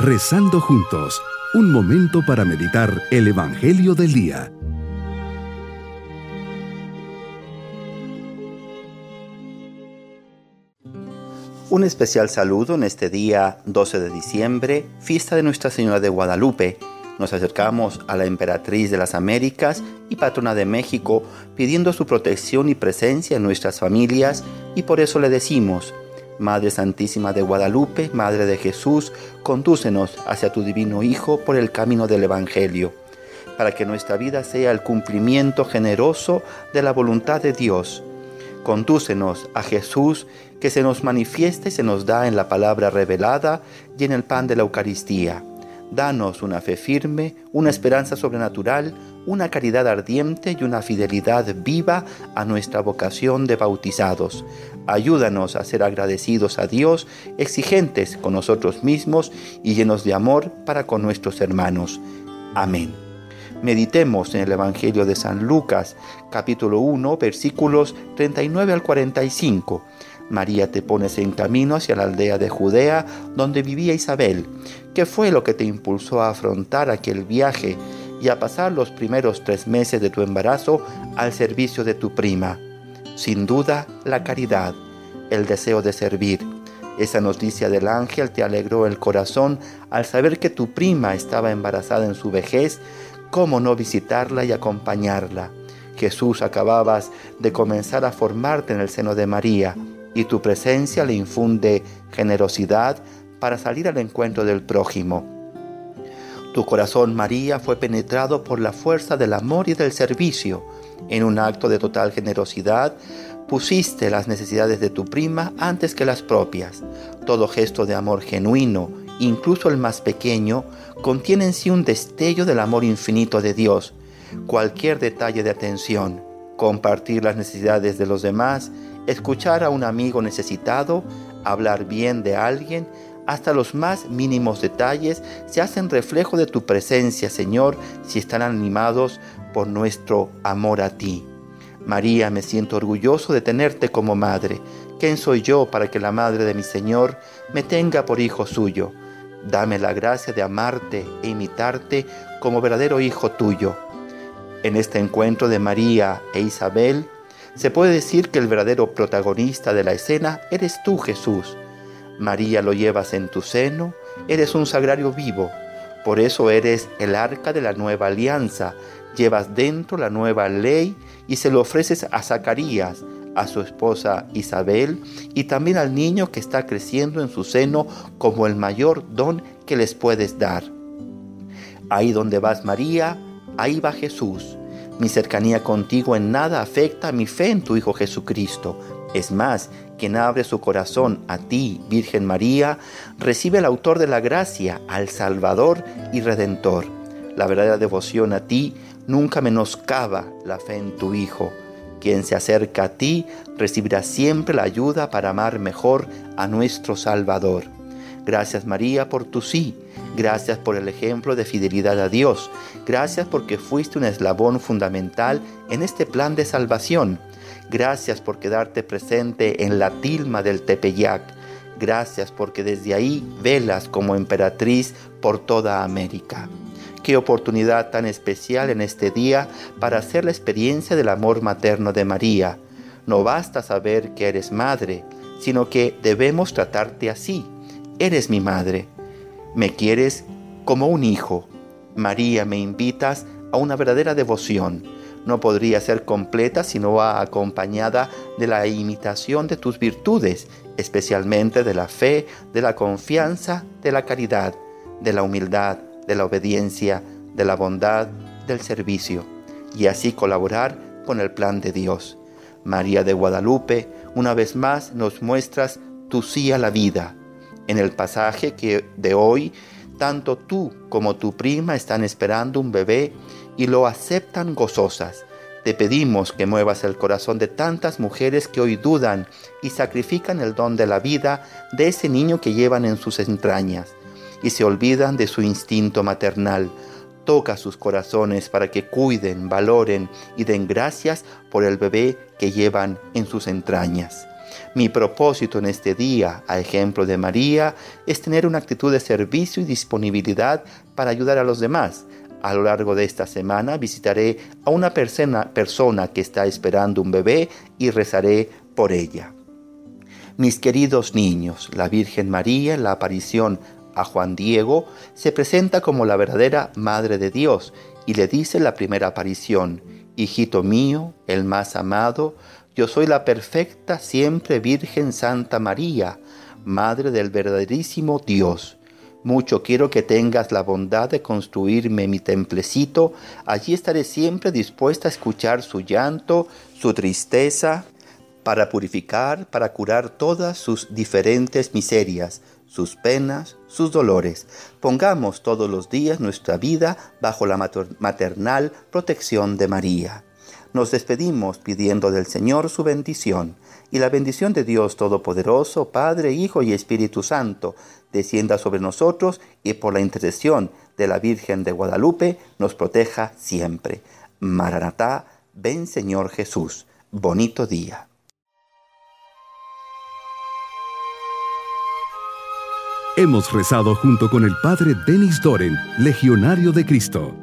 Rezando juntos, un momento para meditar el Evangelio del Día. Un especial saludo en este día 12 de diciembre, fiesta de Nuestra Señora de Guadalupe. Nos acercamos a la Emperatriz de las Américas y patrona de México pidiendo su protección y presencia en nuestras familias y por eso le decimos, Madre Santísima de Guadalupe, Madre de Jesús, condúcenos hacia tu divino Hijo por el camino del Evangelio, para que nuestra vida sea el cumplimiento generoso de la voluntad de Dios. Condúcenos a Jesús que se nos manifiesta y se nos da en la palabra revelada y en el pan de la Eucaristía. Danos una fe firme, una esperanza sobrenatural, una caridad ardiente y una fidelidad viva a nuestra vocación de bautizados. Ayúdanos a ser agradecidos a Dios, exigentes con nosotros mismos y llenos de amor para con nuestros hermanos. Amén. Meditemos en el Evangelio de San Lucas, capítulo 1, versículos 39 al 45. María te pones en camino hacia la aldea de Judea donde vivía Isabel. ¿Qué fue lo que te impulsó a afrontar aquel viaje y a pasar los primeros tres meses de tu embarazo al servicio de tu prima? Sin duda, la caridad, el deseo de servir. Esa noticia del ángel te alegró el corazón al saber que tu prima estaba embarazada en su vejez. ¿Cómo no visitarla y acompañarla? Jesús acababas de comenzar a formarte en el seno de María y tu presencia le infunde generosidad para salir al encuentro del prójimo. Tu corazón, María, fue penetrado por la fuerza del amor y del servicio. En un acto de total generosidad, pusiste las necesidades de tu prima antes que las propias. Todo gesto de amor genuino, incluso el más pequeño, contiene en sí un destello del amor infinito de Dios. Cualquier detalle de atención, compartir las necesidades de los demás, escuchar a un amigo necesitado, hablar bien de alguien, hasta los más mínimos detalles se hacen reflejo de tu presencia, Señor, si están animados por nuestro amor a ti. María, me siento orgulloso de tenerte como madre. ¿Quién soy yo para que la madre de mi Señor me tenga por hijo suyo? Dame la gracia de amarte e imitarte como verdadero hijo tuyo. En este encuentro de María e Isabel, se puede decir que el verdadero protagonista de la escena eres tú, Jesús. María lo llevas en tu seno, eres un sagrario vivo, por eso eres el arca de la nueva alianza, llevas dentro la nueva ley y se lo ofreces a Zacarías, a su esposa Isabel y también al niño que está creciendo en su seno como el mayor don que les puedes dar. Ahí donde vas María, ahí va Jesús. Mi cercanía contigo en nada afecta mi fe en tu Hijo Jesucristo. Es más, quien abre su corazón a ti, Virgen María, recibe al autor de la gracia, al Salvador y Redentor. La verdadera devoción a ti nunca menoscaba la fe en tu Hijo. Quien se acerca a ti recibirá siempre la ayuda para amar mejor a nuestro Salvador. Gracias María por tu sí. Gracias por el ejemplo de fidelidad a Dios. Gracias porque fuiste un eslabón fundamental en este plan de salvación. Gracias por quedarte presente en la tilma del Tepeyac. Gracias porque desde ahí velas como emperatriz por toda América. Qué oportunidad tan especial en este día para hacer la experiencia del amor materno de María. No basta saber que eres madre, sino que debemos tratarte así eres mi madre. Me quieres como un hijo. María, me invitas a una verdadera devoción. No podría ser completa si no va acompañada de la imitación de tus virtudes, especialmente de la fe, de la confianza, de la caridad, de la humildad, de la obediencia, de la bondad, del servicio, y así colaborar con el plan de Dios. María de Guadalupe, una vez más nos muestras tu sí a la vida, en el pasaje que de hoy, tanto tú como tu prima están esperando un bebé y lo aceptan gozosas. Te pedimos que muevas el corazón de tantas mujeres que hoy dudan y sacrifican el don de la vida de ese niño que llevan en sus entrañas y se olvidan de su instinto maternal. Toca sus corazones para que cuiden, valoren y den gracias por el bebé que llevan en sus entrañas. Mi propósito en este día, a ejemplo de María, es tener una actitud de servicio y disponibilidad para ayudar a los demás. A lo largo de esta semana visitaré a una persona, persona que está esperando un bebé y rezaré por ella. Mis queridos niños, la Virgen María en la aparición a Juan Diego se presenta como la verdadera Madre de Dios y le dice la primera aparición, Hijito mío, el más amado, yo soy la perfecta, siempre Virgen Santa María, Madre del verdaderísimo Dios. Mucho quiero que tengas la bondad de construirme mi templecito. Allí estaré siempre dispuesta a escuchar su llanto, su tristeza, para purificar, para curar todas sus diferentes miserias, sus penas, sus dolores. Pongamos todos los días nuestra vida bajo la maternal protección de María nos despedimos pidiendo del Señor su bendición, y la bendición de Dios Todopoderoso, Padre, Hijo y Espíritu Santo, descienda sobre nosotros y por la intercesión de la Virgen de Guadalupe nos proteja siempre. Maranatá, ven Señor Jesús. Bonito día. Hemos rezado junto con el Padre Denis Doren, Legionario de Cristo.